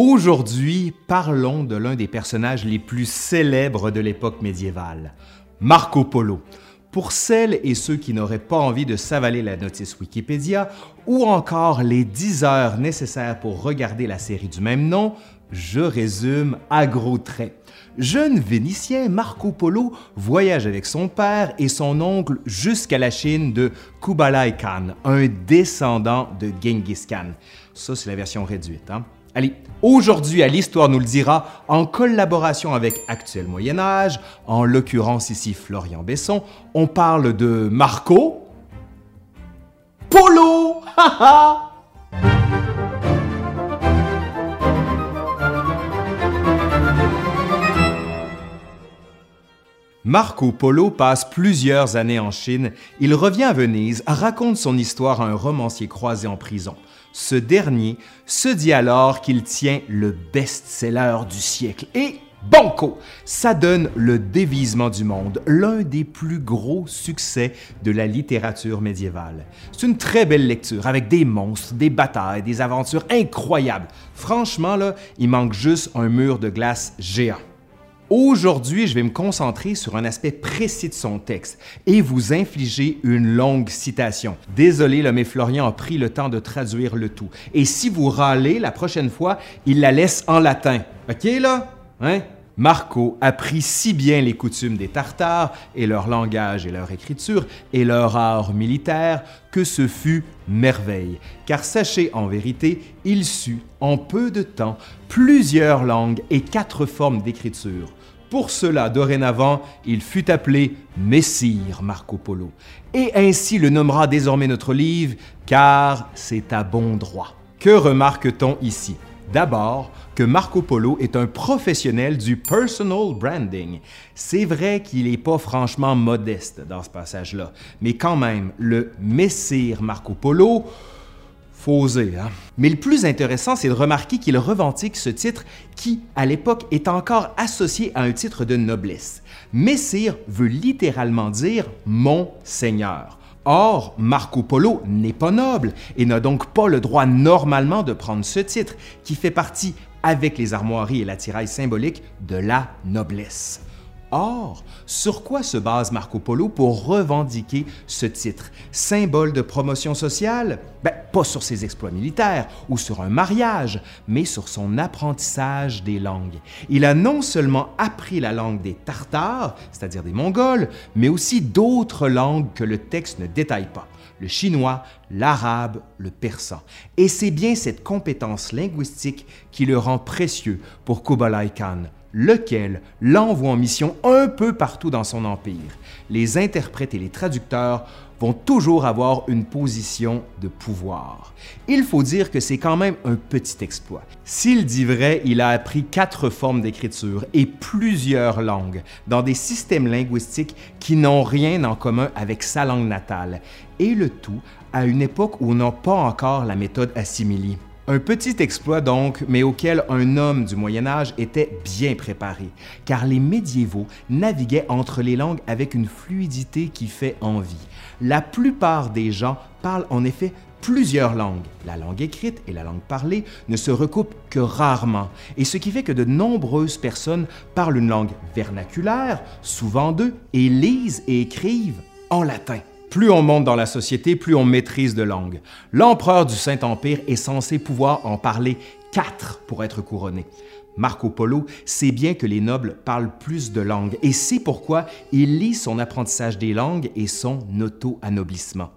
Aujourd'hui, parlons de l'un des personnages les plus célèbres de l'époque médiévale, Marco Polo. Pour celles et ceux qui n'auraient pas envie de s'avaler la notice Wikipédia ou encore les 10 heures nécessaires pour regarder la série du même nom, je résume à gros traits. Jeune Vénitien, Marco Polo voyage avec son père et son oncle jusqu'à la Chine de Kublai Khan, un descendant de Genghis Khan. Ça, c'est la version réduite. Hein? Allez, aujourd'hui à l'Histoire nous le dira, en collaboration avec Actuel Moyen Âge, en l'occurrence ici Florian Besson, on parle de Marco Polo! Marco Polo passe plusieurs années en Chine. Il revient à Venise, raconte son histoire à un romancier croisé en prison. Ce dernier se dit alors qu'il tient le best-seller du siècle et Banco, ça donne Le dévisement du monde, l'un des plus gros succès de la littérature médiévale. C'est une très belle lecture avec des monstres, des batailles, des aventures incroyables. Franchement, là, il manque juste un mur de glace géant. Aujourd'hui, je vais me concentrer sur un aspect précis de son texte et vous infliger une longue citation. Désolé, là, mais Florian a pris le temps de traduire le tout. Et si vous râlez la prochaine fois, il la laisse en latin. OK, là? Hein? Marco apprit si bien les coutumes des Tartares et leur langage et leur écriture et leur art militaire que ce fut merveille. Car sachez en vérité, il sut en peu de temps plusieurs langues et quatre formes d'écriture. Pour cela, dorénavant, il fut appelé Messire Marco Polo. Et ainsi le nommera désormais notre livre, car c'est à bon droit. Que remarque-t-on ici? D'abord, que Marco Polo est un professionnel du personal branding. C'est vrai qu'il n'est pas franchement modeste dans ce passage-là, mais quand même, le Messire Marco Polo, faut hein? Mais le plus intéressant, c'est de remarquer qu'il revendique ce titre qui, à l'époque, est encore associé à un titre de noblesse. Messire veut littéralement dire mon seigneur. Or, Marco Polo n'est pas noble et n'a donc pas le droit normalement de prendre ce titre, qui fait partie, avec les armoiries et l'attirail symbolique, de la noblesse. Or, sur quoi se base Marco Polo pour revendiquer ce titre? Symbole de promotion sociale? Ben, pas sur ses exploits militaires ou sur un mariage, mais sur son apprentissage des langues. Il a non seulement appris la langue des Tartares, c'est-à-dire des Mongols, mais aussi d'autres langues que le texte ne détaille pas le chinois, l'arabe, le persan. Et c'est bien cette compétence linguistique qui le rend précieux pour Kublai Khan, lequel l'envoie en mission un peu partout dans son empire. Les interprètes et les traducteurs vont toujours avoir une position de pouvoir. Il faut dire que c'est quand même un petit exploit. S'il dit vrai, il a appris quatre formes d'écriture et plusieurs langues dans des systèmes linguistiques qui n'ont rien en commun avec sa langue natale, et le tout à une époque où on n'a pas encore la méthode assimilée. Un petit exploit donc, mais auquel un homme du Moyen Âge était bien préparé, car les médiévaux naviguaient entre les langues avec une fluidité qui fait envie. La plupart des gens parlent en effet plusieurs langues. La langue écrite et la langue parlée ne se recoupent que rarement, et ce qui fait que de nombreuses personnes parlent une langue vernaculaire, souvent deux, et lisent et écrivent en latin. Plus on monte dans la société, plus on maîtrise de langues. L'empereur du Saint-Empire est censé pouvoir en parler quatre pour être couronné. Marco Polo sait bien que les nobles parlent plus de langues et c'est pourquoi il lit son apprentissage des langues et son auto-anoblissement.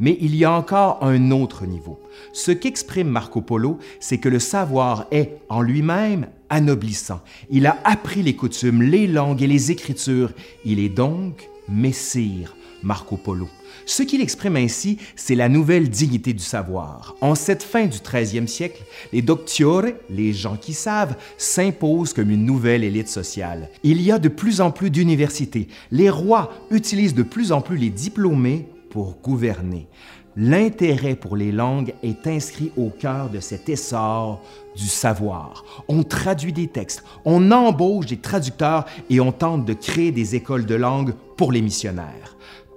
Mais il y a encore un autre niveau. Ce qu'exprime Marco Polo, c'est que le savoir est en lui-même anoblissant. Il a appris les coutumes, les langues et les écritures. Il est donc messire, Marco Polo. Ce qu'il exprime ainsi, c'est la nouvelle dignité du savoir. En cette fin du 13e siècle, les doctiores, les gens qui savent, s'imposent comme une nouvelle élite sociale. Il y a de plus en plus d'universités. Les rois utilisent de plus en plus les diplômés pour gouverner. L'intérêt pour les langues est inscrit au cœur de cet essor du savoir. On traduit des textes, on embauche des traducteurs et on tente de créer des écoles de langue pour les missionnaires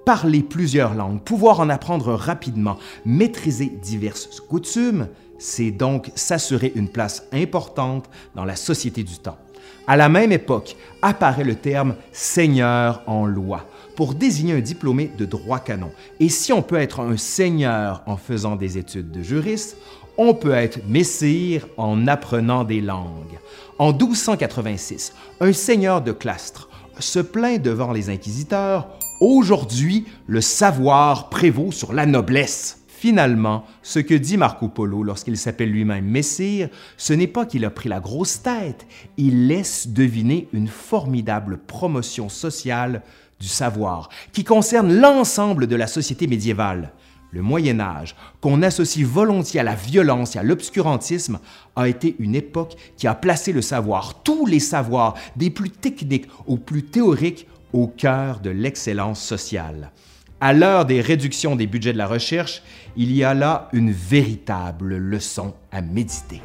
parler plusieurs langues, pouvoir en apprendre rapidement, maîtriser diverses coutumes, c'est donc s'assurer une place importante dans la société du temps. À la même époque apparaît le terme seigneur en loi pour désigner un diplômé de droit canon. Et si on peut être un seigneur en faisant des études de juriste, on peut être messire en apprenant des langues. En 1286, un seigneur de Clastres se plaint devant les inquisiteurs Aujourd'hui, le savoir prévaut sur la noblesse. Finalement, ce que dit Marco Polo lorsqu'il s'appelle lui-même Messire, ce n'est pas qu'il a pris la grosse tête, il laisse deviner une formidable promotion sociale du savoir qui concerne l'ensemble de la société médiévale. Le Moyen Âge, qu'on associe volontiers à la violence et à l'obscurantisme, a été une époque qui a placé le savoir, tous les savoirs, des plus techniques aux plus théoriques, au cœur de l'excellence sociale. À l'heure des réductions des budgets de la recherche, il y a là une véritable leçon à méditer.